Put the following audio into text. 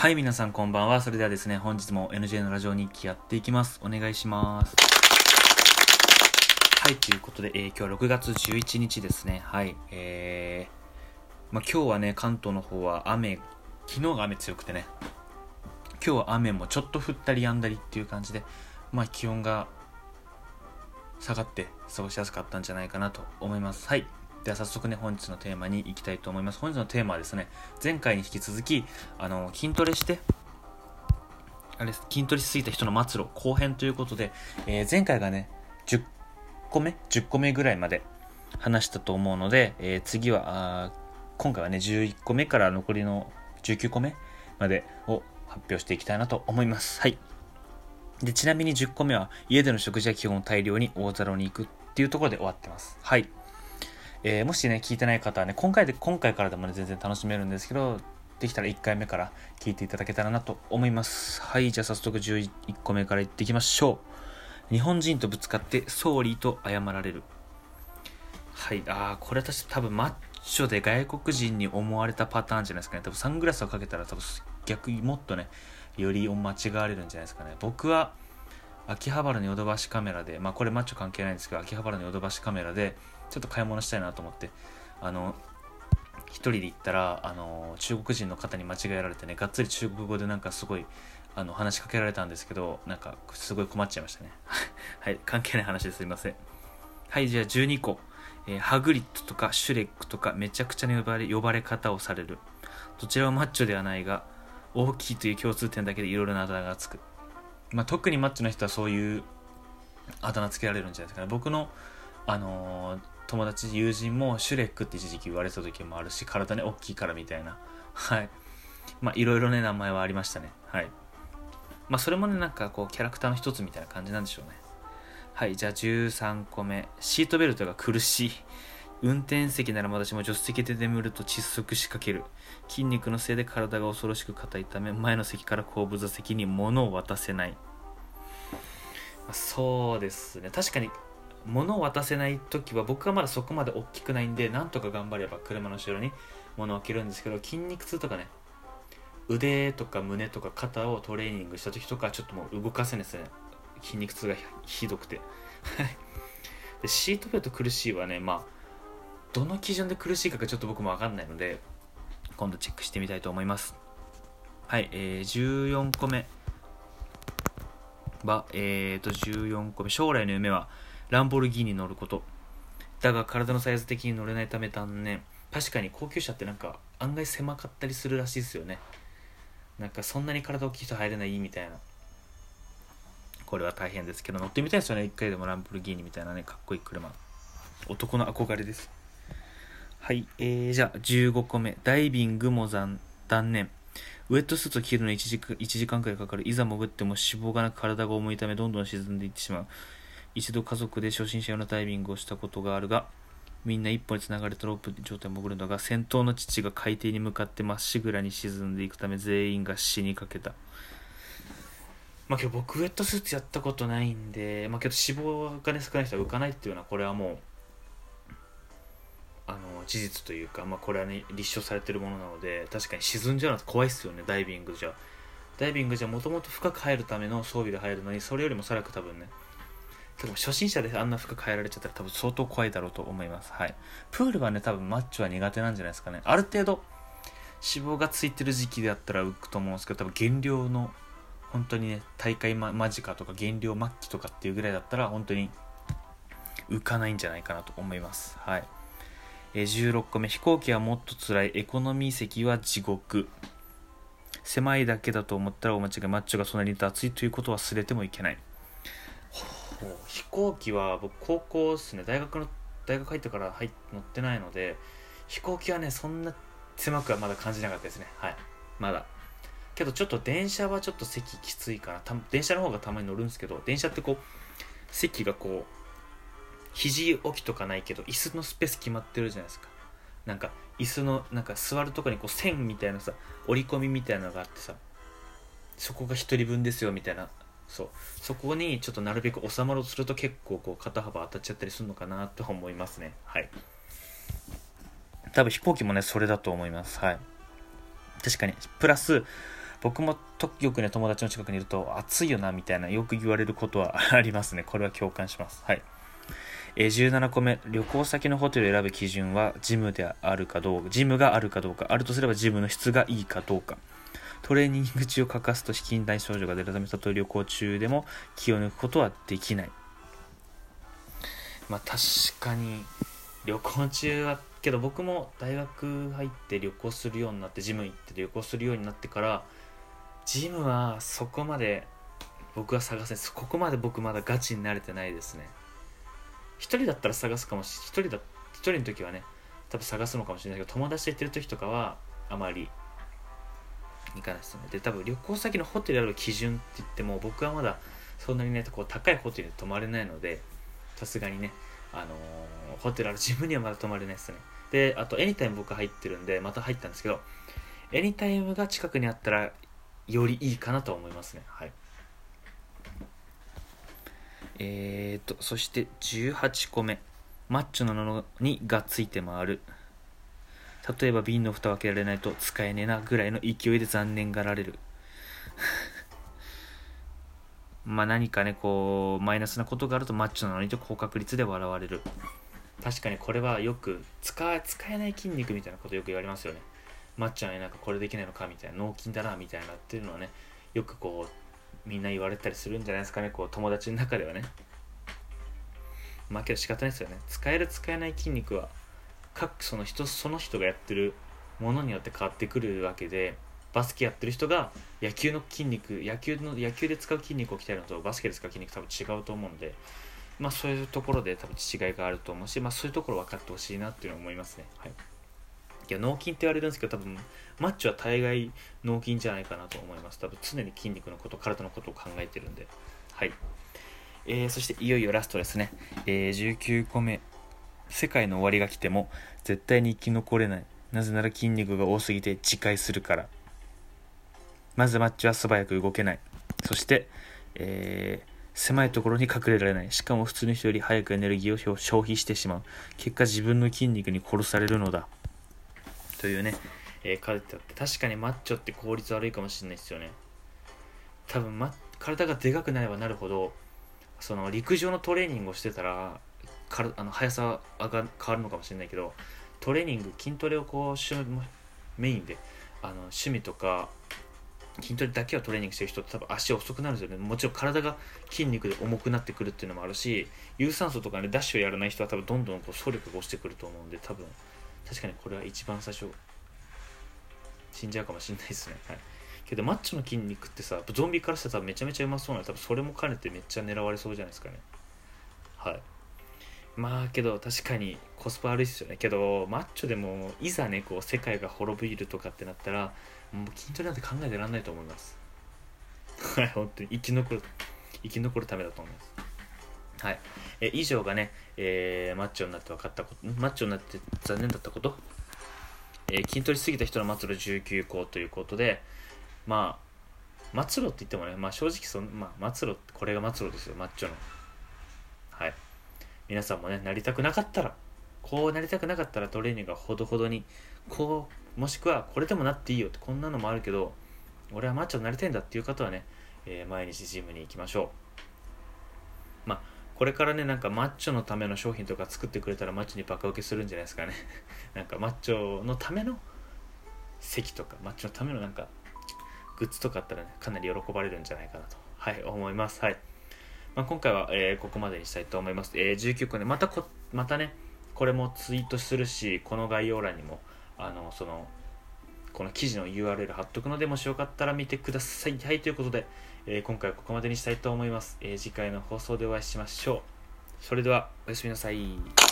はい、皆さんこんばんは。それではですね、本日も NJ のラジオ日記やっていきます。お願いします。はい、ということで、えー今日は6月11日ですね。はい、えー、まあ、今日はね、関東の方は雨、昨日が雨強くてね、今日は雨もちょっと降ったりやんだりっていう感じで、まあ、気温が下がって過ごしやすかったんじゃないかなと思います。はい。では早速ね、本日のテーマに行きたいと思います。本日のテーマはですね、前回に引き続き、あの、筋トレして、あれ、筋トレしすぎた人の末路後編ということで、えー前回がね、10個目 ?10 個目ぐらいまで話したと思うので、えー次は、あ今回はね、11個目から残りの19個目までを発表していきたいなと思います。はい。で、ちなみに10個目は、家での食事は基本大量に大皿に行くっていうところで終わってます。はい。えーもしね、聞いてない方はね、今回で、今回からでもね、全然楽しめるんですけど、できたら1回目から聞いていただけたらなと思います。はい、じゃあ早速11個目からいっていきましょう。日本人とぶつかって、ソーリーと謝られる。はい、あー、これ私多分マッチョで外国人に思われたパターンじゃないですかね。多分サングラスをかけたら多分逆にもっとね、より間違われるんじゃないですかね。僕は、秋葉原のヨドバシカメラで、まあこれマッチョ関係ないんですけど、秋葉原のヨドバシカメラで、ちょっと買い物したいなと思って、あの、一人で行ったら、あの、中国人の方に間違えられてね、がっつり中国語でなんかすごい、あの、話しかけられたんですけど、なんか、すごい困っちゃいましたね。はい、関係ない話ですいません。はい、じゃあ12個。えーハグリッドとかシュレックとかめちゃくちゃな呼ばれ呼ばれ方をされる。どちらはマッチョではないが、大きいという共通点だけでいろいろなあだ名がつく。まあ、特にマッチョの人はそういうあだ名つけられるんじゃないですかね。僕の、あのー友達、友人もシュレックって一時期言われた時もあるし、体ね、大きいからみたいな。はい。まあ、いろいろね、名前はありましたね。はい。まあ、それもね、なんかこう、キャラクターの一つみたいな感じなんでしょうね。はい、じゃあ13個目。シートベルトが苦しい。運転席ならまだしも助手席で眠ると窒息しかける。筋肉のせいで体が恐ろしく硬いため、前の席から後部座席に物を渡せない。まあそうですね。確かに、物を渡せない時は僕はまだそこまで大きくないんで、なんとか頑張れば車の後ろに物を置けるんですけど、筋肉痛とかね、腕とか胸とか肩をトレーニングした時とかちょっともう動かせないですね。筋肉痛がひどくて。でシートベルト苦しいはね、まあ、どの基準で苦しいかがちょっと僕もわかんないので、今度チェックしてみたいと思います。はい、えー、14個目は、えーと、14個目。将来の夢は、ランボルギーニに乗ること。だが、体のサイズ的に乗れないため断念。確かに高級車ってなんか、案外狭かったりするらしいですよね。なんか、そんなに体大きい人入れないみたいな。これは大変ですけど、乗ってみたいですよね。一回でもランボルギーニみたいなね、かっこいい車。男の憧れです。はい、えー、じゃあ15個目。ダイビングも断断念。ウェットスーツを着るのに 1, 時間1時間くらいかかる。いざ潜っても脂肪がなく体が重いためどんどん沈んでいってしまう。一度家族で初心者用のダイビングをしたことがあるが、みんな一本につながれたロープ状態を潜るのが、先頭の父が海底に向かってまっしぐらに沈んでいくため全員が死にかけた。まあ今日僕ウェットスーツやったことないんで、まあけど脂肪がね少ない人は浮かないっていうのはこれはもうあの事実というか、まあ、これはね立証されてるものなので確かに沈んじゃうのは怖いっすよねダイビングじゃダイビングじゃもともと深く入るための装備で入るのにそれよりもさらく多分ねでも初心者であんな深く入られちゃったら多分相当怖いだろうと思います。はい。プールはね多分マッチョは苦手なんじゃないですかね。ある程度脂肪がついてる時期であったら浮くと思うんですけど多分減量の本当にね大会間近とか減量末期とかっていうぐらいだったら本当に浮かないんじゃないかなと思います。はい。え16個目飛行機はもっと辛い。エコノミー席は地獄。狭いだけだと思ったらお間違いマッチョが隣にいて暑いということは忘れてもいけない。ほう飛行機は僕高校ですね。大学の大学入ってから入っ乗ってないので飛行機はねそんな狭くはまだ感じなかったですね。はい。まだ。けどちょっと電車はちょっと席きついかな。た電車の方がたまに乗るんですけど電車ってこう席がこう肘置きとかないけど椅子のスペース決まってるじゃないですか。なんか椅子のなんか座るとこにこう線みたいなさ折り込みみたいなのがあってさそこが一人分ですよみたいなそうそこにちょっとなるべく収まろうとすると結構こう肩幅当たっちゃったりするのかなと思いますねはい多分飛行機もねそれだと思いますはい確かにプラス僕もよくね、友達の近くにいると、暑いよな、みたいな、よく言われることはありますね。これは共感します。はい。え、17個目、旅行先のホテルを選ぶ基準は、ジムであるかどうか、ジムがあるかどうか、あるとすればジムの質がいいかどうか。トレーニング中を欠かすと資金代症状が出るため、たとえ旅行中でも気を抜くことはできない。まあ確かに、旅行中は、けど僕も大学入って旅行するようになって、ジム行って旅行するようになってから、ジムはそこまで僕は探せここまで僕まだガチに慣れてないですね一人だったら探すかもし一人だ一人の時はね多分探すのかもしれないけど友達と行ってる時とかはあまり行かないですねで多分旅行先のホテルある基準って言っても僕はまだそんなにねこう高いホテルに泊まれないのでさすがにねあのー、ホテルある自分にはまだ泊まれないですねであとエニタイム僕入ってるんでまた入ったんですけどエニタイムが近くにあったらよりいいかなと思いますねはいえーと、そして18個目。マッチョなのにがついて回る。例えば瓶の蓋を開けられないと使えねえなぐらいの勢いで残念がられる。まあ何かね、こう、マイナスなことがあるとマッチョなのにと高確率で笑われる。確かにこれはよく使使えない筋肉みたいなことよく言われますよね。マッチョなのになんかこれできないのかみたいな、脳筋だなみたいなっていうのはね、よくこうみんな言われたりするんじゃないですかねこう友達の中ではねまあけど仕方ないですよね使える使えない筋肉は各その人その人がやってるものによって変わってくるわけでバスケやってる人が野球の筋肉野球の野球で使う筋肉を鍛えるのとバスケで使う筋肉多分違うと思うんでまあそういうところで多分違いがあると思うしまあそういうところ分かってほしいなっていうのは思いますね。はい。いや脳筋って言われるんですけど多分マッチョは大概脳筋じゃないかなと思います。多分常に筋肉のこと体のことを考えてるんで。はい。えー、そしていよいよラストですね、えー、19個目。世界の終わりが来ても絶対に生き残れない。なぜなら筋肉が多すぎて自戒するから。まずマッチは素早く動けない。そして、えー、狭いところに隠れられない。しかも普通の人より早くエネルギーを消費してしまう。結果自分の筋肉に殺されるのだ。というね、えー、書いてあって。確かにマッチョって効率悪いかもしれないですよね。多分、ま、体がでかくなればなるほどその陸上のトレーニングをしてたらかあの速さが変わるのかもしれないけどトレーニング筋トレをこうメインであの趣味とか筋トレだけをトレーニングしてる人って多分足遅くなるんですよね。もちろん体が筋肉で重くなってくるっていうのもあるし有酸素とかねダッシュをやらない人は多分どんどんこう走力が落ちてくると思うんで多分確かにこれは一番最初死んじゃうかもしれないですね。はい。けどマッチョの筋肉ってさゾンビからしたらめちゃめちゃうまそうな多分それも兼ねてめっちゃ狙われそうじゃないですかね。はい。まあけど確かにコスパ悪いっすよねけどマッチョでもいざねこう世界が滅びるとかってなったらもう筋トレなんて考えてらんないと思いますはい本当に生き残る生き残るためだと思いますはい。え以上がね、えー、マッチョになって分かったこと、マッチョになって残念だったこと、えー、筋トレしすぎた人の末路19個ということで、まあ、末路って言ってもね、まあ正直その、まあ末路、これが末路ですよ、マッチョの。はい。皆さんもね、なりたくなかったら、こうなりたくなかったらトレーニングがほどほどに、こう、もしくはこれでもなっていいよって、こんなのもあるけど、俺はマッチョになりたいんだっていう方はね、えー、毎日ジムに行きましょう。まあこれからねなんかマッチョのための商品とか作ってくれたらマッチョにバカ受けするんじゃないですかね。なんかマッチョのための席とかマッチョのためのなんかグッズとかあったらねかなり喜ばれるんじゃないかなと。はい思います。はい、まあ、今回は、えー、ここまでにしたいと思います、えー、19個でまたこまたねこれもツイートするしこの概要欄にもあのそのこの記事の URL 貼っとくのでもしよかったら見てください。はいということでえー、今回はここまでにしたいと思います、え、次回の放送でお会いしましょう。それではおやすみなさい。